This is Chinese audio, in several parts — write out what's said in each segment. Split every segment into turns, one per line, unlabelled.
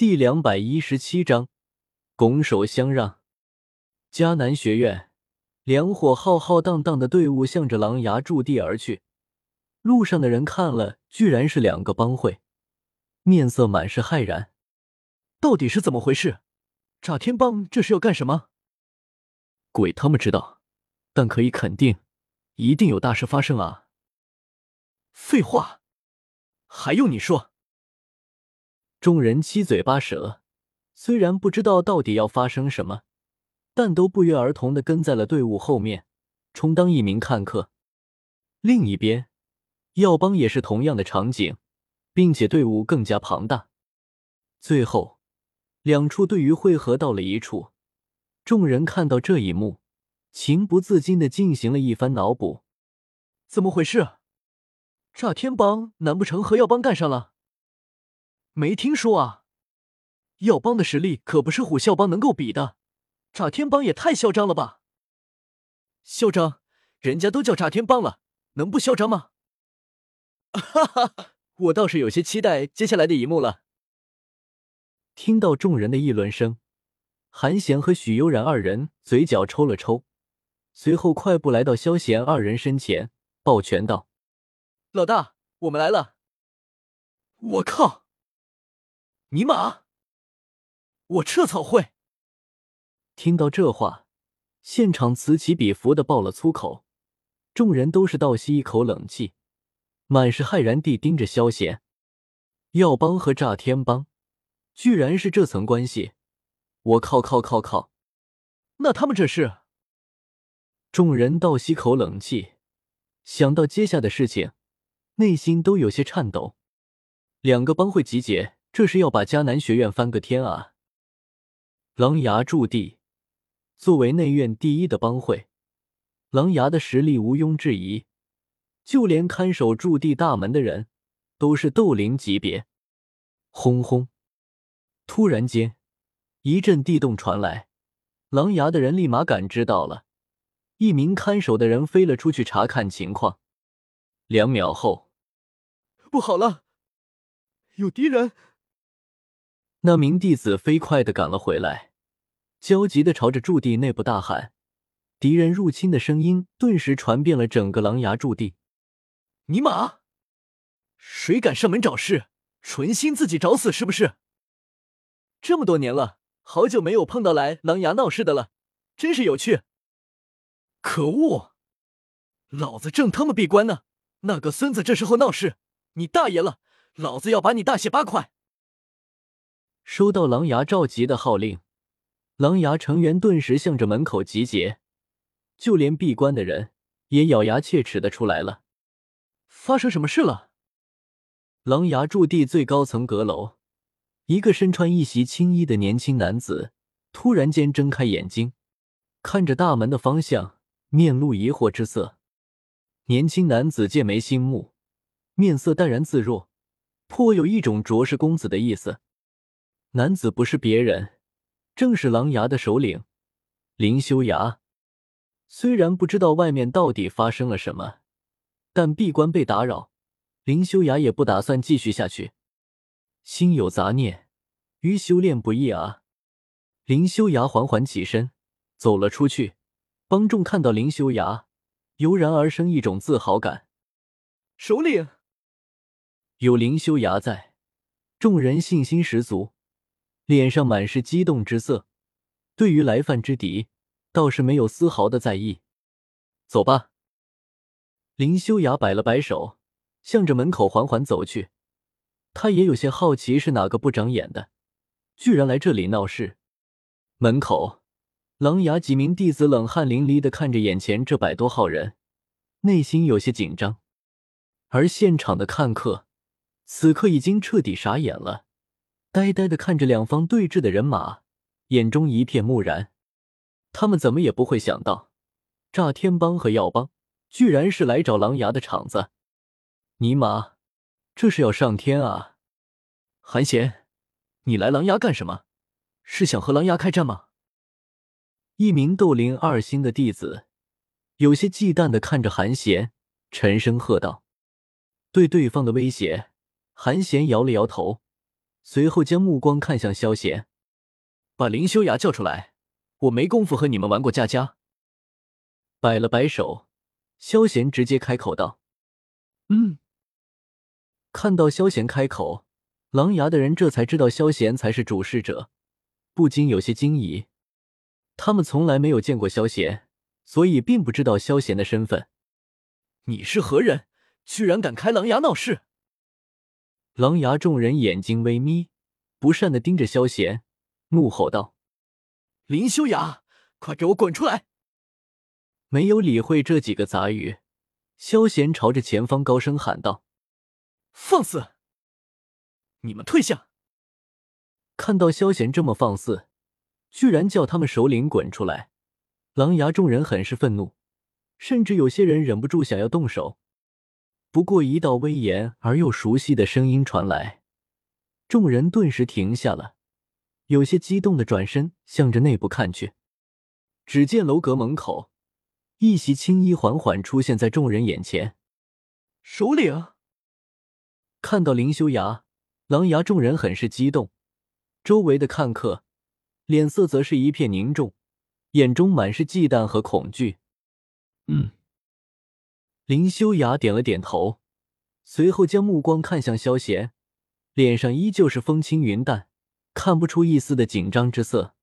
第两百一十七章，拱手相让。迦南学院，两伙浩浩荡荡的队伍向着狼牙驻地而去。路上的人看了，居然是两个帮会，面色满是骇然。
到底是怎么回事？炸天帮这是要干什么？
鬼他们知道，但可以肯定，一定有大事发生啊！
废话，还用你说？
众人七嘴八舌，虽然不知道到底要发生什么，但都不约而同的跟在了队伍后面，充当一名看客。另一边，药帮也是同样的场景，并且队伍更加庞大。最后，两处队伍汇合到了一处。众人看到这一幕，情不自禁的进行了一番脑补：
怎么回事？炸天帮难不成和药帮干上了？没听说啊！耀帮的实力可不是虎啸帮能够比的，炸天帮也太嚣张了吧！嚣张？人家都叫炸天帮了，能不嚣张吗？哈哈，我倒是有些期待接下来的一幕了。
听到众人的议论声，韩贤和许悠然二人嘴角抽了抽，随后快步来到萧贤二人身前，抱拳道：“
老大，我们来了！”我靠！尼玛！我撤草会！
听到这话，现场此起彼伏的爆了粗口，众人都是倒吸一口冷气，满是骇然地盯着萧贤。药帮和炸天帮，居然是这层关系！我靠靠靠靠！
那他们这是？
众人倒吸口冷气，想到接下的事情，内心都有些颤抖。两个帮会集结。这是要把迦南学院翻个天啊！狼牙驻地作为内院第一的帮会，狼牙的实力毋庸置疑，就连看守驻地大门的人都是斗灵级别。轰轰！突然间，一阵地动传来，狼牙的人立马感知到了，一名看守的人飞了出去查看情况。两秒后，
不好了，有敌人！
那名弟子飞快的赶了回来，焦急的朝着驻地内部大喊：“敌人入侵的声音顿时传遍了整个狼牙驻地。”
尼玛，谁敢上门找事？存心自己找死是不是？这么多年了，好久没有碰到来狼牙闹事的了，真是有趣。可恶，老子正他妈闭关呢，那个孙子这时候闹事，你大爷了！老子要把你大卸八块！
收到狼牙召集的号令，狼牙成员顿时向着门口集结，就连闭关的人也咬牙切齿的出来了。
发生什么事了？
狼牙驻地最高层阁楼，一个身穿一袭青衣的年轻男子突然间睁开眼睛，看着大门的方向，面露疑惑之色。年轻男子剑眉星目，面色淡然自若，颇有一种卓氏公子的意思。男子不是别人，正是狼牙的首领林修崖。虽然不知道外面到底发生了什么，但闭关被打扰，林修崖也不打算继续下去。心有杂念，于修炼不易啊！林修崖缓缓起身，走了出去。帮众看到林修崖，油然而生一种自豪感。
首领
有林修崖在，众人信心十足。脸上满是激动之色，对于来犯之敌，倒是没有丝毫的在意。走吧。林修雅摆了摆手，向着门口缓缓走去。他也有些好奇，是哪个不长眼的，居然来这里闹事。门口，狼牙几名弟子冷汗淋漓的看着眼前这百多号人，内心有些紧张。而现场的看客，此刻已经彻底傻眼了。呆呆的看着两方对峙的人马，眼中一片木然。他们怎么也不会想到，炸天帮和药帮居然是来找狼牙的场子。尼玛，这是要上天啊！
韩贤，你来狼牙干什么？是想和狼牙开战吗？
一名斗灵二星的弟子有些忌惮的看着韩贤，沉声喝道：“对对方的威胁，韩贤摇了摇头。”随后将目光看向萧贤，
把林修崖叫出来，我没工夫和你们玩过家家。
摆了摆手，萧贤直接开口道：“
嗯。”
看到萧贤开口，狼牙的人这才知道萧贤才是主事者，不禁有些惊疑。他们从来没有见过萧贤，所以并不知道萧贤的身份。
你是何人？居然敢开狼牙闹事！
狼牙众人眼睛微眯，不善的盯着萧贤，怒吼道：“
林修崖，快给我滚出来！”
没有理会这几个杂语，萧贤朝着前方高声喊道：“
放肆！你们退下！”
看到萧贤这么放肆，居然叫他们首领滚出来，狼牙众人很是愤怒，甚至有些人忍不住想要动手。不过，一道威严而又熟悉的声音传来，众人顿时停下了，有些激动的转身向着内部看去。只见楼阁门口，一袭青衣缓缓出现在众人眼前。
首领
看到林修崖、狼牙众人很是激动，周围的看客脸色则是一片凝重，眼中满是忌惮和恐惧。
嗯。
林修崖点了点头，随后将目光看向萧贤，脸上依旧是风轻云淡，看不出一丝的紧张之色。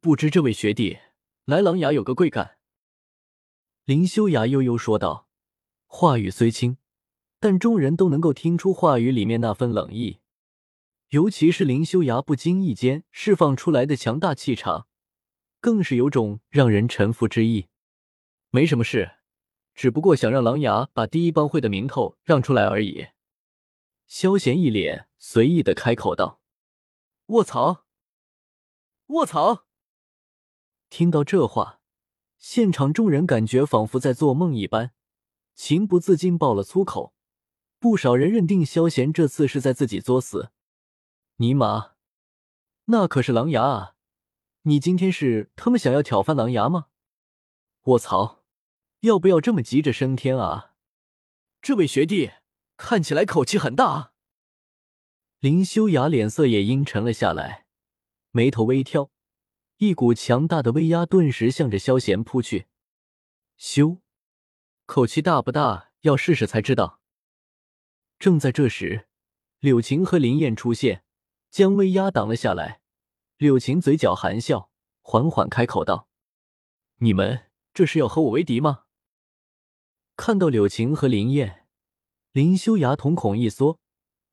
不知这位学弟来琅琊有个贵干？
林修崖悠悠说道，话语虽轻，但众人都能够听出话语里面那份冷意。尤其是林修崖不经意间释放出来的强大气场，更是有种让人臣服之意。
没什么事。只不过想让狼牙把第一帮会的名头让出来而已。
萧贤一脸随意的开口道：“
卧槽！卧槽！”
听到这话，现场众人感觉仿佛在做梦一般，情不自禁爆了粗口。不少人认定萧贤这次是在自己作死。尼玛，那可是狼牙啊！你今天是他妈想要挑翻狼牙吗？卧槽！要不要这么急着升天啊？
这位学弟看起来口气很大！
林修雅脸色也阴沉了下来，眉头微挑，一股强大的威压顿时向着萧贤扑去。修，口气大不大？要试试才知道。正在这时，柳晴和林燕出现，将威压挡了下来。柳晴嘴角含笑，缓缓开口道：“
你们这是要和我为敌吗？”
看到柳晴和林燕，林修崖瞳孔一缩，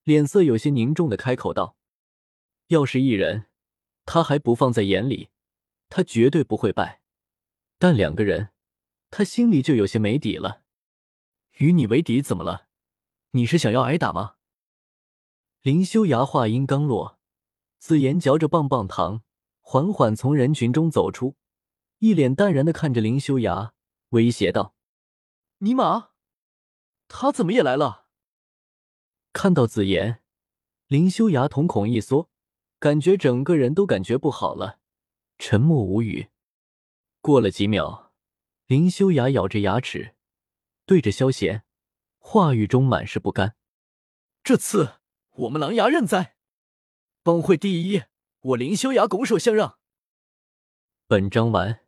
脸色有些凝重的开口道：“要是一人，他还不放在眼里，他绝对不会败。但两个人，他心里就有些没底了。
与你为敌怎么了？你是想要挨打吗？”
林修崖话音刚落，紫妍嚼着棒棒糖，缓缓从人群中走出，一脸淡然的看着林修崖，威胁道。
尼玛，他怎么也来了？
看到紫妍，林修崖瞳孔一缩，感觉整个人都感觉不好了，沉默无语。过了几秒，林修崖咬着牙齿，对着萧贤，话语中满是不甘：“
这次我们狼牙认栽，帮会第一，我林修崖拱手相让。”
本章完。